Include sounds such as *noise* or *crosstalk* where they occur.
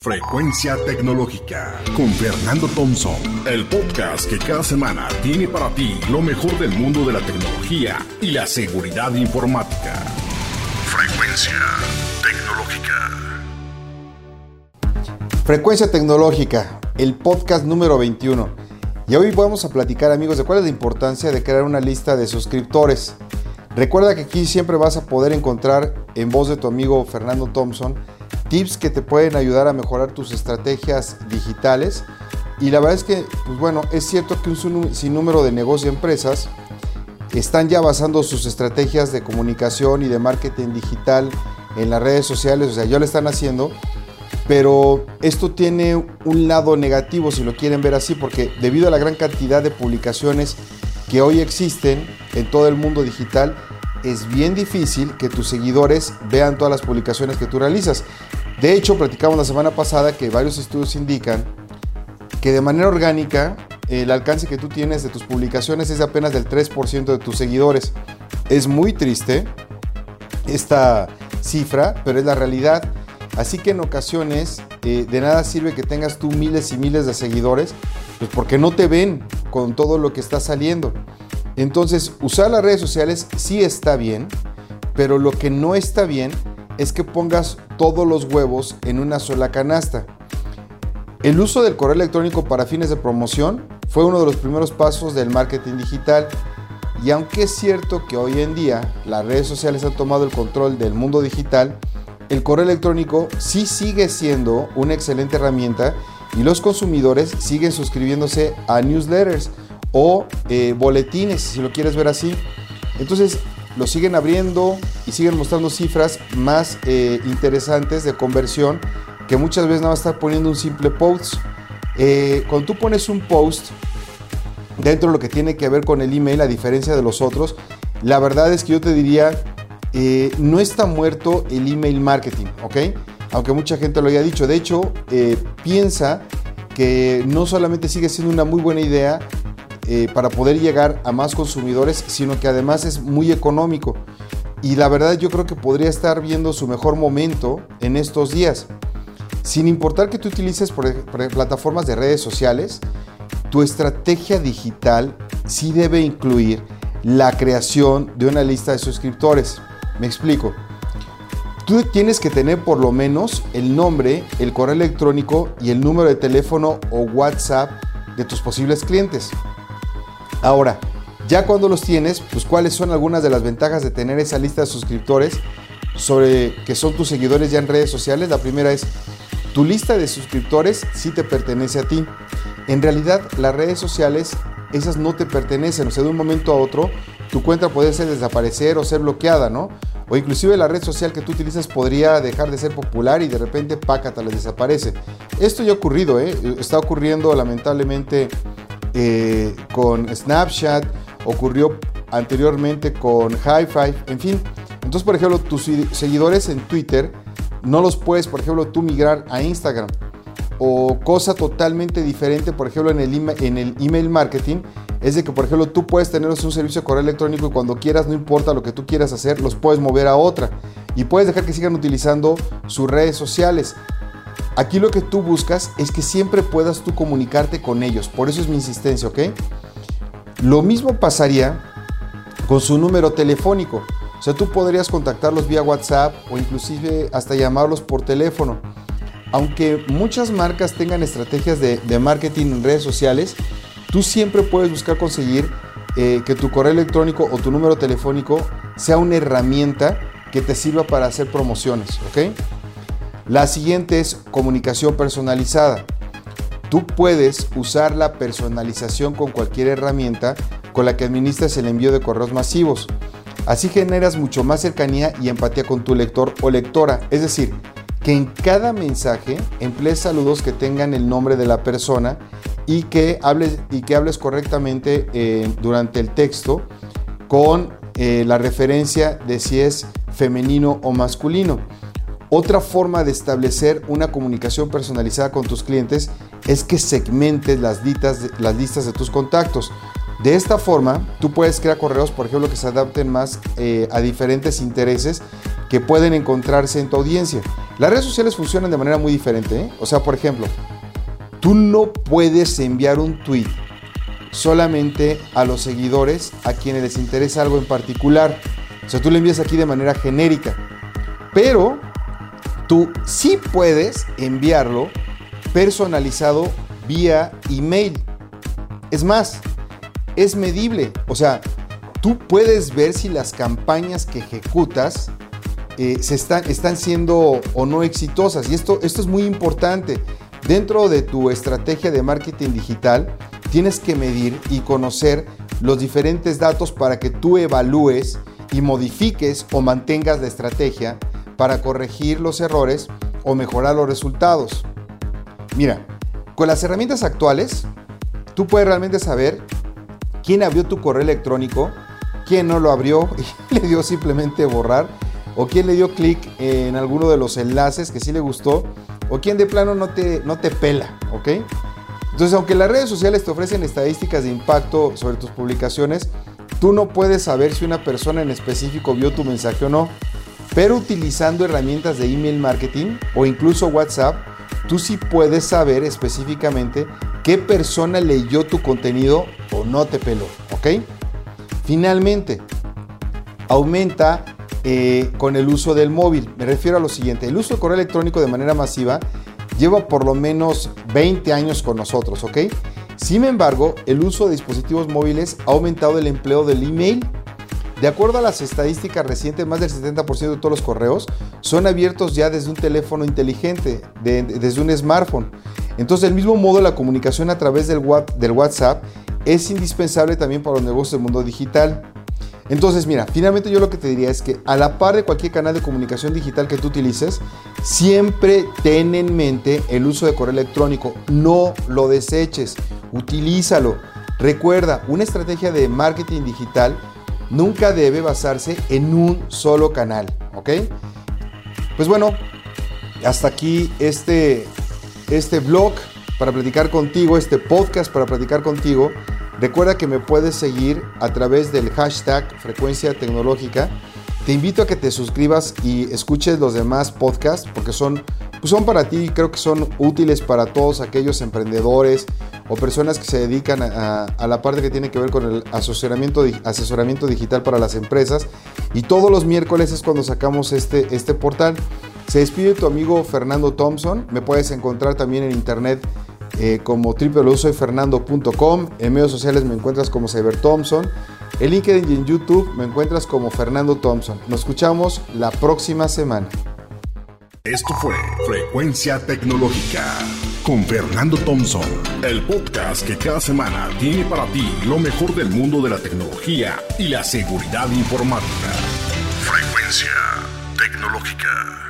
Frecuencia Tecnológica con Fernando Thompson, el podcast que cada semana tiene para ti lo mejor del mundo de la tecnología y la seguridad informática. Frecuencia Tecnológica. Frecuencia Tecnológica, el podcast número 21. Y hoy vamos a platicar amigos de cuál es la importancia de crear una lista de suscriptores. Recuerda que aquí siempre vas a poder encontrar en voz de tu amigo Fernando Thompson tips que te pueden ayudar a mejorar tus estrategias digitales. Y la verdad es que, pues bueno, es cierto que un sinnúmero de negocios y empresas están ya basando sus estrategias de comunicación y de marketing digital en las redes sociales, o sea, ya lo están haciendo, pero esto tiene un lado negativo si lo quieren ver así, porque debido a la gran cantidad de publicaciones que hoy existen en todo el mundo digital, es bien difícil que tus seguidores vean todas las publicaciones que tú realizas. De hecho, platicamos la semana pasada que varios estudios indican que de manera orgánica el alcance que tú tienes de tus publicaciones es apenas del 3% de tus seguidores. Es muy triste esta cifra, pero es la realidad. Así que en ocasiones eh, de nada sirve que tengas tú miles y miles de seguidores, pues porque no te ven con todo lo que está saliendo. Entonces, usar las redes sociales sí está bien, pero lo que no está bien es que pongas todos los huevos en una sola canasta. El uso del correo electrónico para fines de promoción fue uno de los primeros pasos del marketing digital y aunque es cierto que hoy en día las redes sociales han tomado el control del mundo digital, el correo electrónico sí sigue siendo una excelente herramienta y los consumidores siguen suscribiéndose a newsletters o eh, boletines, si lo quieres ver así. Entonces lo siguen abriendo y siguen mostrando cifras más eh, interesantes de conversión que muchas veces no va a estar poniendo un simple post. Eh, cuando tú pones un post dentro de lo que tiene que ver con el email, a diferencia de los otros, la verdad es que yo te diría, no está muerto el email marketing, ¿ok? Aunque mucha gente lo haya dicho. De hecho, piensa que no solamente sigue siendo una muy buena idea eh, para poder llegar a más consumidores, sino que además es muy económico. Y la verdad yo creo que podría estar viendo su mejor momento en estos días. Sin importar que tú utilices plataformas de redes sociales, tu estrategia digital sí debe incluir la creación de una lista de suscriptores. Me explico. Tú tienes que tener por lo menos el nombre, el correo electrónico y el número de teléfono o WhatsApp de tus posibles clientes. Ahora, ya cuando los tienes, pues cuáles son algunas de las ventajas de tener esa lista de suscriptores sobre que son tus seguidores ya en redes sociales. La primera es, tu lista de suscriptores sí te pertenece a ti. En realidad, las redes sociales, esas no te pertenecen. O sea, de un momento a otro, tu cuenta puede ser desaparecer o ser bloqueada, ¿no? O inclusive la red social que tú utilizas podría dejar de ser popular y de repente, pácata, les desaparece. Esto ya ha ocurrido, ¿eh? Está ocurriendo lamentablemente eh, con Snapchat, ocurrió anteriormente con Hi-Fi, en fin. Entonces, por ejemplo, tus seguidores en Twitter no los puedes, por ejemplo, tú migrar a Instagram. O cosa totalmente diferente, por ejemplo, en el, en el email marketing, es de que, por ejemplo, tú puedes tener un servicio de correo electrónico y cuando quieras, no importa lo que tú quieras hacer, los puedes mover a otra. Y puedes dejar que sigan utilizando sus redes sociales. Aquí lo que tú buscas es que siempre puedas tú comunicarte con ellos. Por eso es mi insistencia, ¿ok? Lo mismo pasaría con su número telefónico. O sea, tú podrías contactarlos vía WhatsApp o inclusive hasta llamarlos por teléfono. Aunque muchas marcas tengan estrategias de, marketing en redes sociales, tú siempre puedes buscar conseguir eh, que tu correo electrónico o tu número telefónico sea una herramienta que te sirva para hacer promociones, ¿ok? La siguiente es comunicación personalizada. Tú puedes usar la personalización con cualquier herramienta con la que administras el envío de correos masivos. Así generas mucho más cercanía y empatía con tu lector o lectora. Es decir, que en cada mensaje emplees saludos que tengan el nombre de la persona y que hables, y que hables correctamente eh, durante el texto con eh, la referencia de si es femenino o masculino. Otra forma de establecer una comunicación personalizada con tus clientes es que segmentes las, listas de tus contactos. De esta forma, tú puedes crear correos, por ejemplo, que se adapten más eh, a diferentes intereses que pueden encontrarse en tu audiencia. Las redes sociales funcionan de manera muy diferente. ¿eh? O sea, por ejemplo, tú no puedes enviar un tweet solamente a los seguidores a quienes les interesa algo en particular. O sea, tú le envías aquí de manera genérica. Pero tú sí puedes enviarlo personalizado vía email. Es más, es medible. O sea, tú puedes ver si las campañas que ejecutas eh, se están, están siendo o no exitosas. Y esto, esto es muy importante. Dentro de tu estrategia de marketing digital, tienes que medir y conocer los diferentes datos para que tú evalúes y modifiques o mantengas la estrategia para corregir los errores o mejorar los resultados. Mira, con las herramientas actuales, tú puedes realmente saber quién abrió tu correo electrónico, quién no lo abrió *laughs* y le dio simplemente borrar, o quién le dio clic en alguno de los enlaces que sí le gustó, o quién de plano no te, no te pela, ¿ok? Entonces, aunque las redes sociales te ofrecen estadísticas de impacto sobre tus publicaciones, tú no puedes saber si una persona en específico vio tu mensaje o no. Pero utilizando herramientas de email marketing o incluso WhatsApp, tú sí puedes saber específicamente qué persona leyó tu contenido o no te peló, ¿ok? Finalmente, aumenta eh, con el uso del móvil. Me refiero a lo siguiente, el uso de correo electrónico de manera masiva lleva por lo menos 20 años con nosotros, ¿ok? Sin embargo, el uso de dispositivos móviles ha aumentado el empleo del email de acuerdo a las estadísticas recientes, más del 70% de todos los correos son abiertos ya desde un teléfono inteligente, desde un smartphone. Entonces, del mismo modo, la comunicación a través del, del WhatsApp es indispensable también para los negocios del mundo digital. Entonces, mira, finalmente yo lo que te diría es que a la par de cualquier canal de comunicación digital que tú utilices, siempre ten en mente el uso de correo electrónico. No lo deseches, utilízalo. Recuerda, una estrategia de marketing digital nunca debe basarse en un solo canal, ¿ok? Pues bueno, hasta aquí este, este blog para platicar contigo, este podcast para platicar contigo. Recuerda que me puedes seguir a través del hashtag frecuencia tecnológica. Te invito a que te suscribas y escuches los demás podcasts porque son, pues son para ti, creo que son útiles para todos aquellos emprendedores o personas que se dedican a, la parte que tiene que ver con el asesoramiento, asesoramiento digital para las empresas. Y todos los miércoles es cuando sacamos este, este portal. Se despide tu amigo Fernando Thompson. Me puedes encontrar también en internet eh, como www.soyfernando.com. En medios sociales me encuentras como Cyber Thompson. En LinkedIn y en YouTube me encuentras como Fernando Thompson. Nos escuchamos la próxima semana. Esto fue Frecuencia Tecnológica con Fernando Thompson, el podcast que cada semana tiene para ti lo mejor del mundo de la tecnología y la seguridad informática. Frecuencia Tecnológica.